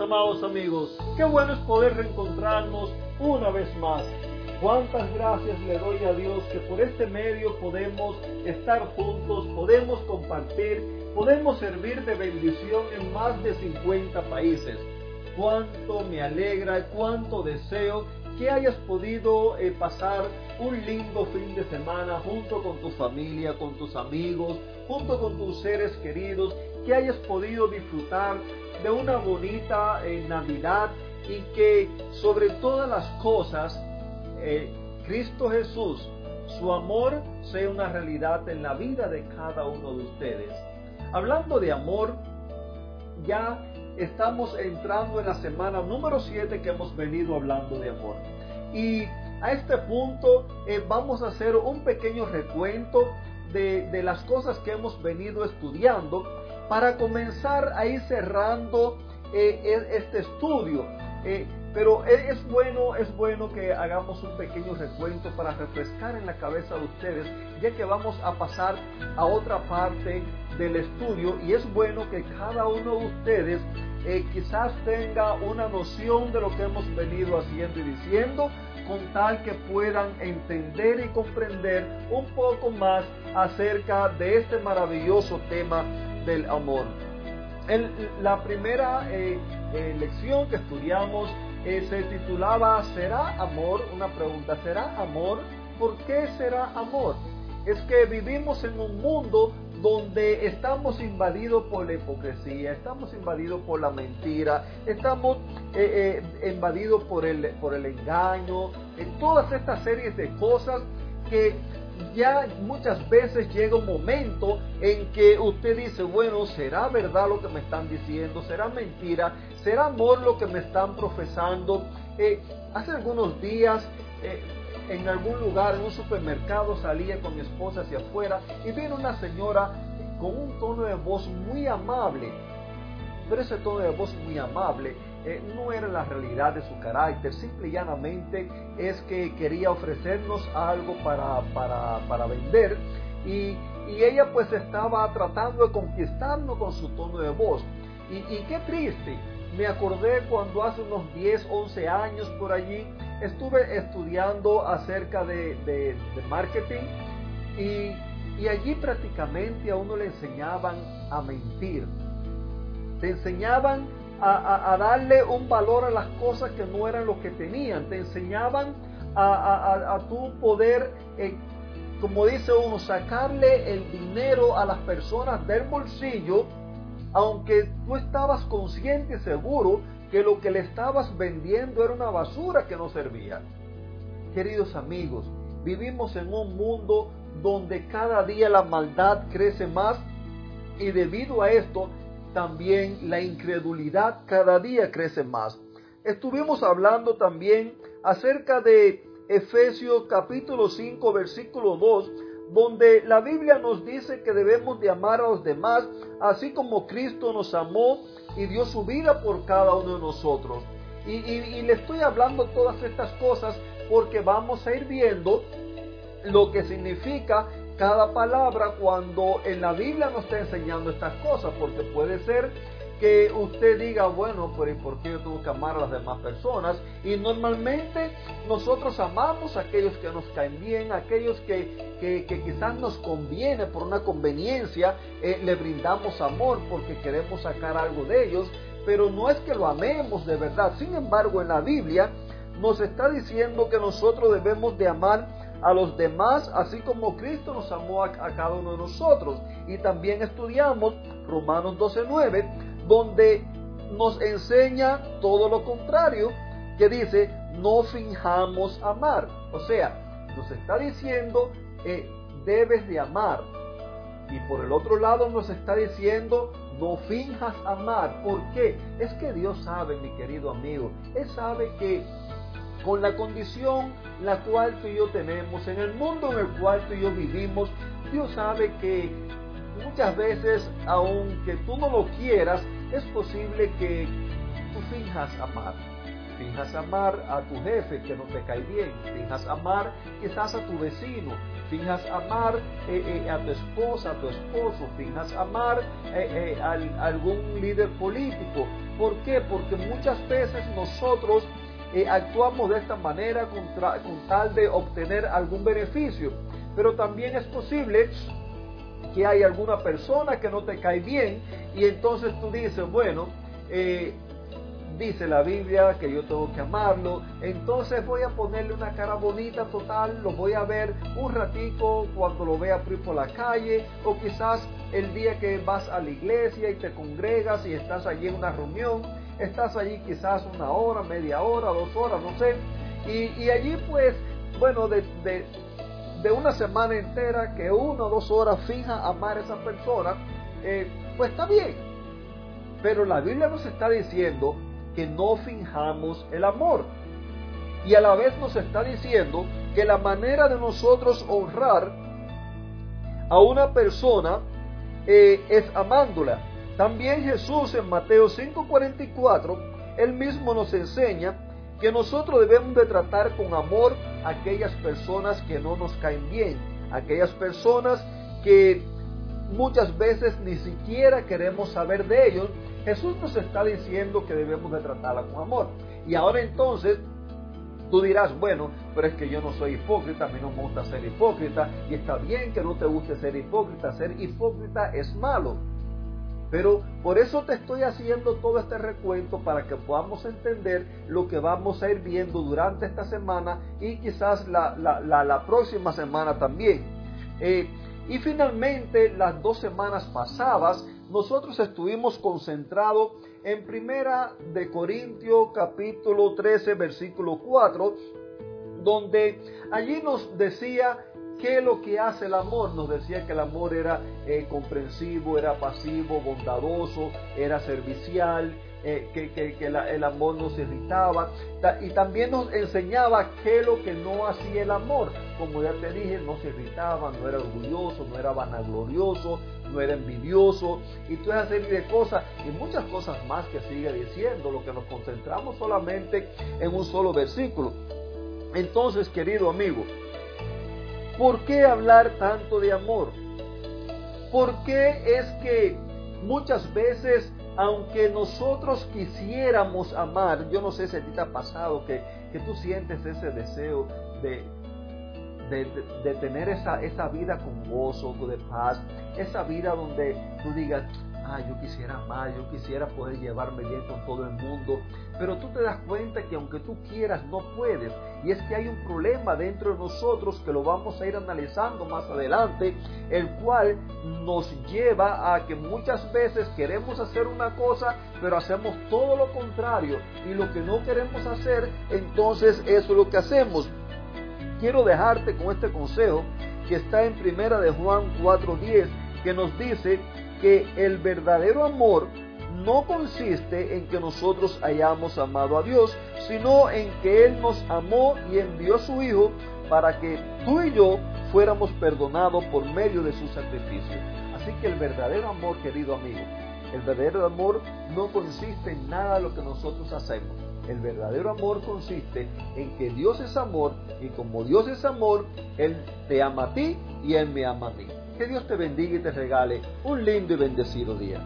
Amados amigos, qué bueno es poder reencontrarnos una vez más. Cuántas gracias le doy a Dios que por este medio podemos estar juntos, podemos compartir, podemos servir de bendición en más de 50 países. Cuánto me alegra, cuánto deseo que hayas podido eh, pasar un lindo fin de semana junto con tu familia, con tus amigos, junto con tus seres queridos, que hayas podido disfrutar de una bonita eh, Navidad y que sobre todas las cosas eh, Cristo Jesús, su amor sea una realidad en la vida de cada uno de ustedes. Hablando de amor, ya estamos entrando en la semana número 7 que hemos venido hablando de amor. Y a este punto eh, vamos a hacer un pequeño recuento de, las cosas que hemos venido estudiando para comenzar a ir cerrando eh, e, este estudio. Eh, pero es bueno, es bueno que hagamos un pequeño recuento para refrescar en la cabeza de ustedes, ya que vamos a pasar a otra parte del estudio y es bueno que cada uno de ustedes eh, quizás tenga una noción de lo que hemos venido haciendo y diciendo, con tal que puedan entender y comprender un poco más acerca de este maravilloso tema del amor. La primera eh, eh, lección que estudiamos se titulaba ¿Será amor? Una pregunta, ¿será amor? ¿Por qué será amor? Es que vivimos en un mundo donde estamos invadidos por la hipocresía, estamos invadidos por la mentira, estamos eh, eh, invadidos por el, por el engaño, en todas estas series de cosas que ya muchas veces llega un momento en que usted dice, bueno, ¿será verdad lo que me están diciendo? ¿Será mentira? ¿Será amor lo que me están profesando? Eh, hace algunos días eh, en algún lugar, en un supermercado, salía con mi esposa hacia afuera y vino una señora con un tono de voz muy amable. Pero ese tono de voz muy amable eh, no era la realidad de su carácter, simple y llanamente es que quería ofrecernos algo para, para, vender y, ella pues estaba tratando de conquistarnos con su tono de voz. Y, qué triste, me acordé cuando hace unos 10, 11 años por allí estuve estudiando acerca de, marketing y, y allí prácticamente a uno le enseñaban a mentir. Te enseñaban a, darle un valor a las cosas que no eran lo que tenían. Te enseñaban a, tu poder, eh, como dice uno, sacarle el dinero a las personas del bolsillo, aunque tú estabas consciente y seguro que lo que le estabas vendiendo era una basura que no servía. Queridos amigos, vivimos en un mundo donde cada día la maldad crece más y debido a esto también la incredulidad cada día crece más. Estuvimos hablando también acerca de Efesios capítulo 5 versículo 2, donde la Biblia nos dice que debemos de amar a los demás, así como Cristo nos amó y dio su vida por cada uno de nosotros. Y, y le estoy hablando todas estas cosas porque vamos a ir viendo lo que significa cada palabra cuando en la Biblia nos está enseñando estas cosas, porque puede ser que usted diga, bueno, pero ¿y por qué yo tengo que amar a las demás personas? Y normalmente nosotros amamos a aquellos que nos caen bien, a aquellos que, que, quizás nos conviene por una conveniencia, eh, le brindamos amor porque queremos sacar algo de ellos, pero no es que lo amemos de verdad. Sin embargo, en la Biblia nos está diciendo que nosotros debemos de amar a los demás, así como Cristo nos amó a, cada uno de nosotros. Y también estudiamos Romanos 12.9, donde nos enseña todo lo contrario, que dice, no finjamos amar. O sea, nos está diciendo, que debes de amar. Y por el otro lado nos está diciendo, no finjas amar. ¿Por qué? Es que Dios sabe, mi querido amigo, Él sabe que con la condición la cual tú y yo tenemos, en el mundo en el cual tú y yo vivimos, Dios sabe que muchas veces, aunque tú no lo quieras, es posible que tú finjas amar. finjas amar a tu jefe que no te cae bien, finjas amar quizás a tu vecino, finjas amar eh, eh, a tu esposa, a tu esposo, finjas amar eh, a algún líder político. ¿Por qué? Porque muchas veces nosotros actuamos de esta manera con, tal de obtener algún beneficio, pero también es posible que hay alguna persona que no te cae bien y entonces tú dices, bueno, eh, dice la Biblia que yo tengo que amarlo, entonces voy a ponerle una cara bonita total, lo voy a ver un ratico cuando lo vea por la calle o quizás el día que vas a la iglesia y te congregas y estás allí en una reunión, estás allí quizás una hora, media hora, dos horas, no sé, y, allí pues, bueno, de, de, una semana entera que una o dos horas fija amar a esa persona, eh, pues está bien. Pero la Biblia nos está diciendo que no finjamos el amor. Y a la vez nos está diciendo que la manera de nosotros honrar a una persona eh, es amándola. También Jesús en Mateo 5:44, él mismo nos enseña que nosotros debemos de tratar con amor a aquellas personas que no nos caen bien, aquellas personas que muchas veces ni siquiera queremos saber de ellos, Jesús nos está diciendo que debemos de tratarla con amor. Y ahora entonces tú dirás, bueno, pero es que yo no soy hipócrita, a mí no me gusta ser hipócrita, y está bien que no te guste ser hipócrita, ser hipócrita es malo. Pero por eso te estoy haciendo todo este recuento para que podamos entender lo que vamos a ir viendo durante esta semana y quizás la, la, próxima semana también. Eh, y finalmente, las dos semanas pasadas, nosotros estuvimos concentrados en Primera de Corintios capítulo 13 versículo 4, donde allí nos decía qué es lo que hace el amor. Nos decía que el amor era eh, comprensivo, era pasivo, bondadoso, era servicial, eh, que, el amor nos irritaba y también nos enseñaba qué es lo que no hacía el amor. Como ya te dije, no se irritaba, no era orgulloso, no era vanaglorioso, no era envidioso y toda esa serie de cosas y muchas cosas más que sigue diciendo, lo que nos concentramos solamente en un solo versículo. Entonces, querido amigo, ¿por qué hablar tanto de amor? ¿Por qué es que muchas veces aunque nosotros quisiéramos amar, yo no sé si a ti te ha pasado que, tú sientes ese deseo de, de, tener esa, esa vida con gozo, de paz, esa vida donde tú digas, ah, yo quisiera más, yo quisiera poder llevarme bien con todo el mundo, pero tú te das cuenta que aunque tú quieras, no puedes. Y es que hay un problema dentro de nosotros que lo vamos a ir analizando más adelante, el cual nos lleva a que muchas veces queremos hacer una cosa, pero hacemos todo lo contrario. Y lo que no queremos hacer, entonces eso es lo que hacemos. Quiero dejarte con este consejo que está en primera de Juan 4:10, que nos dice que el verdadero amor no consiste en que nosotros hayamos amado a Dios, sino en que Él nos amó y envió a su Hijo para que tú y yo fuéramos perdonados por medio de su sacrificio. Así que el verdadero amor, querido amigo, el verdadero amor no consiste en nada de lo que nosotros hacemos. El verdadero amor consiste en que Dios es amor y como Dios es amor, Él te ama a ti y Él me ama a mí. Que Dios te bendiga y te regale un lindo y bendecido día.